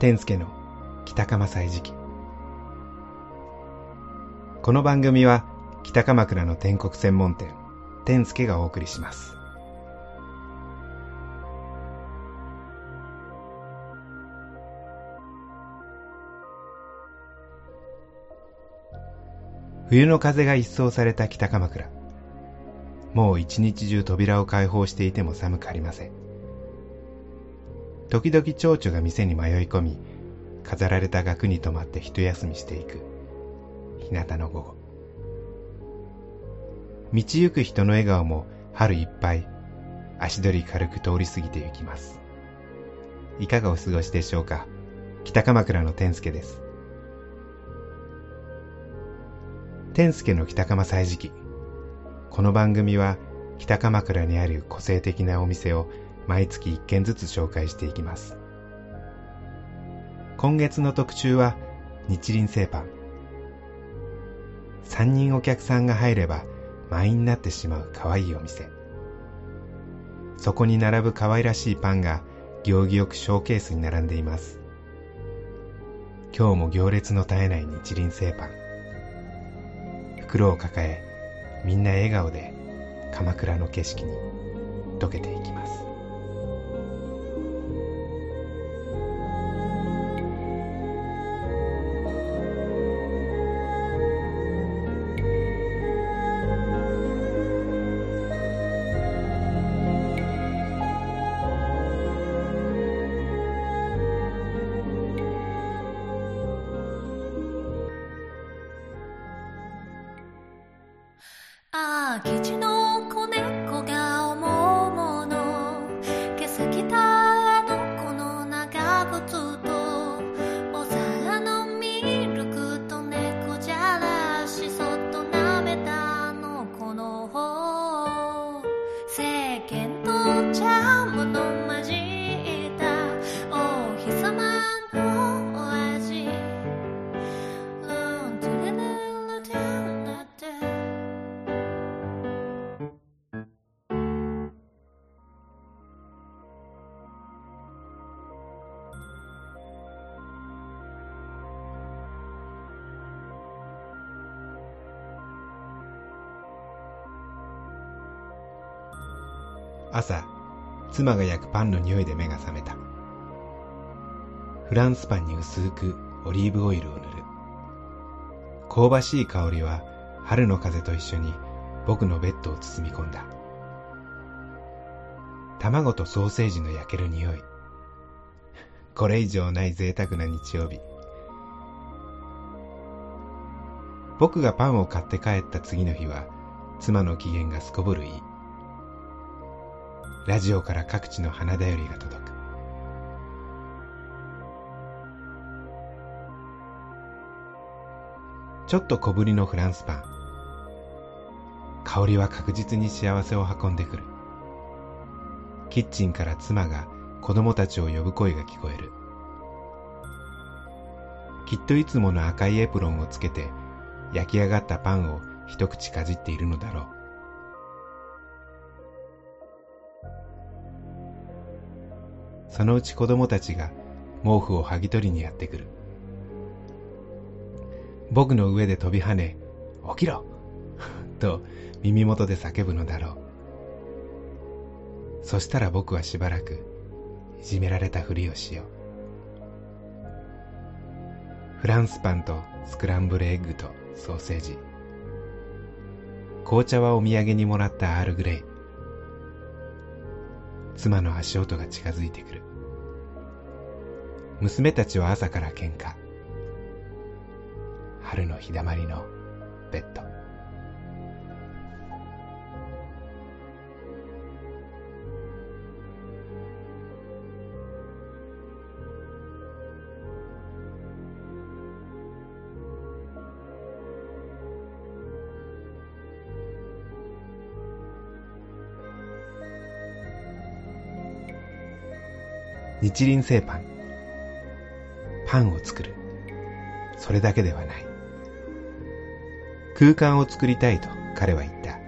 天助の北鎌祭時期。この番組は北鎌倉の天国専門店天助がお送りします。冬の風が一掃された北鎌倉。もう一日中扉を開放していても寒くありません。時々蝶々が店に迷い込み飾られた額に泊まって一休みしていく。日向の午後。道行く人の笑顔も春いっぱい足取り軽く通り過ぎて行きます。いかがお過ごしでしょうか？北鎌倉の天助です。天助の北鎌祭時期。この番組は北鎌倉にある個性的なお店を毎月1軒ずつ紹介していきます。今月の特集は日輪製パン。3人お客さんが入れば満員になってしまう可愛いお店。そこに並ぶ可愛らしいパンが行儀よくショーケースに並んでいます。今日も行列の絶えない日輪製パン。袋を抱えみんな笑顔で鎌倉の景色に溶けていきます。朝妻が焼くパンの匂いで目が覚めた。フランスパンに薄くオリーブオイルを塗る。香ばしい香りは春の風と一緒に僕のベッドを包み込んだ。卵とソーセージの焼ける匂い。これ以上ない贅沢な日曜日。僕がパンを買って帰った次の日は妻の機嫌がすこぶるいい。ラジオから各地の花だよりが届く。ちょっと小ぶりのフランスパン。香りは確実に幸せを運んでくる。キッチンから妻が子供たちを呼ぶ声が聞こえる。きっといつもの赤いエプロンをつけて焼き上がったパンを一口かじっているのだろう。そのうち子供たちが毛布を剥ぎ取りにやってくる。僕の上で飛び跳ね起きろ! と耳元で叫ぶのだろう。そしたら僕はしばらくいじめられたふりをしよう。フランスパンとスクランブルエッグとソーセージ。紅茶はお土産にもらったアールグレイ。妻の足音が近づいてくる。娘たちは朝から喧嘩。春の日だまりのベッド。日輪製パン。パンを作る。それだけではない。空間を作りたいと彼は言った。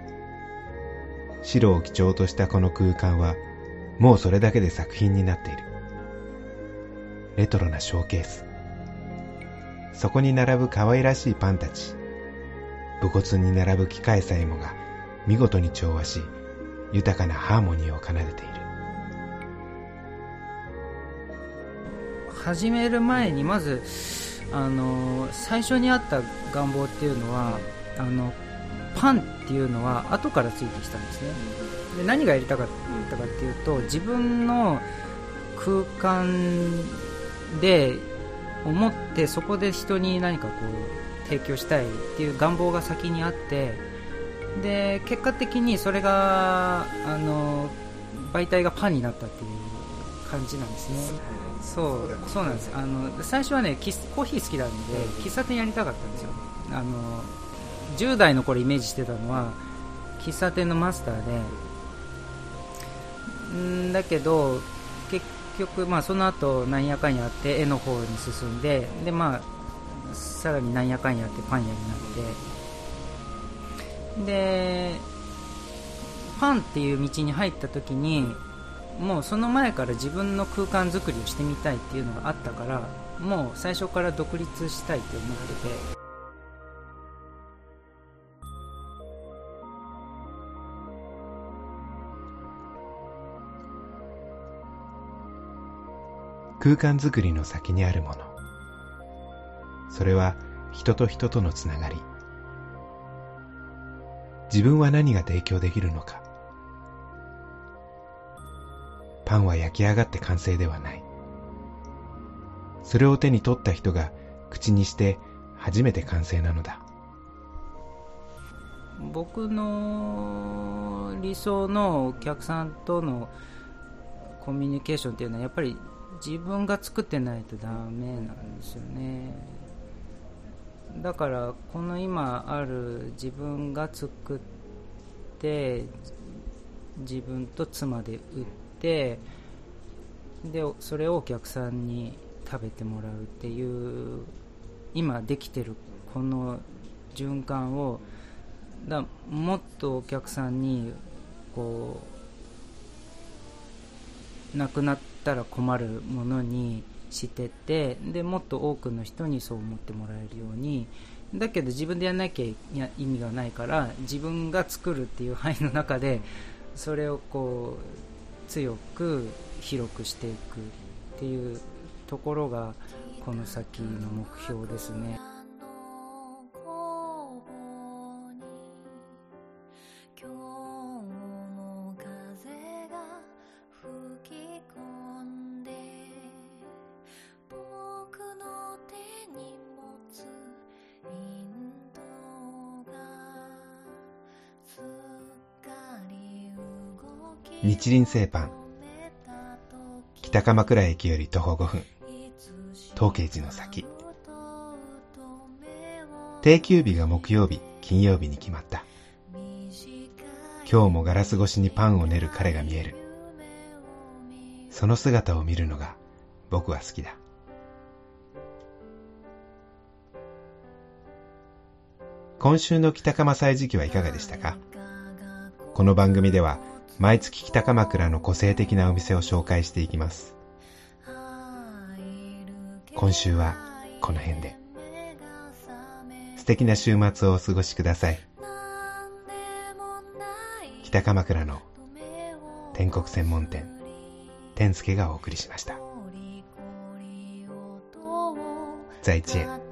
白を基調としたこの空間はもうそれだけで作品になっている。レトロなショーケース。そこに並ぶ可愛らしいパンたち。武骨に並ぶ機械さえもが見事に調和し豊かなハーモニーを奏でている。始める前にまずあの最初にあった願望っていうのはあのパンっていうのは後からついてきたんですね。で何がやりたかったかっていうと自分の空間で思ってそこで人に何かこう提供したいっていう願望が先にあってで結果的にそれがあの媒体がパンになったっていう感じなんですね。そうそうなんです。あの最初はねコーヒー好きなんで喫茶店やりたかったんですよ。あの10代の頃イメージしてたのは喫茶店のマスターでんだけど結局、まあ、その後なんやかんやって絵の方に進んでで、まあ、さらになんやかんやってパン屋になって。でパンっていう道に入った時にもうその前から自分の空間作りをしてみたいっていうのがあったからもう最初から独立したいって思ってて。空間づくりの先にあるもの。それは人と人とのつながり。自分は何が提供できるのか。パンは焼き上がって完成ではない。それを手に取った人が口にして初めて完成なのだ。僕の理想のお客さんとのコミュニケーションっていうのはやっぱり自分が作ってないとダメなんですよね。だからこの今ある自分が作って自分と妻で売ってでそれをお客さんに食べてもらうっていう今できてるこの循環をだもっとお客さんにこうなくなったら困るものにしててでもっと多くの人にそう思ってもらえるようにだけど自分でやらなきゃ意味がないから自分が作るっていう範囲の中でそれをこう強く広くしていくっていうところがこの先の目標ですね。日輪製パン。北鎌倉駅より徒歩5分。東慶寺の先。定休日が木曜日金曜日に決まった。今日もガラス越しにパンを練る彼が見える。その姿を見るのが僕は好きだ。今週の北鎌祭時期はいかがでしたか？この番組では毎月北鎌倉の個性的なお店を紹介していきます。今週はこの辺で。素敵な週末をお過ごしください。北鎌倉の天国専門店天助がお送りしました。在地へ。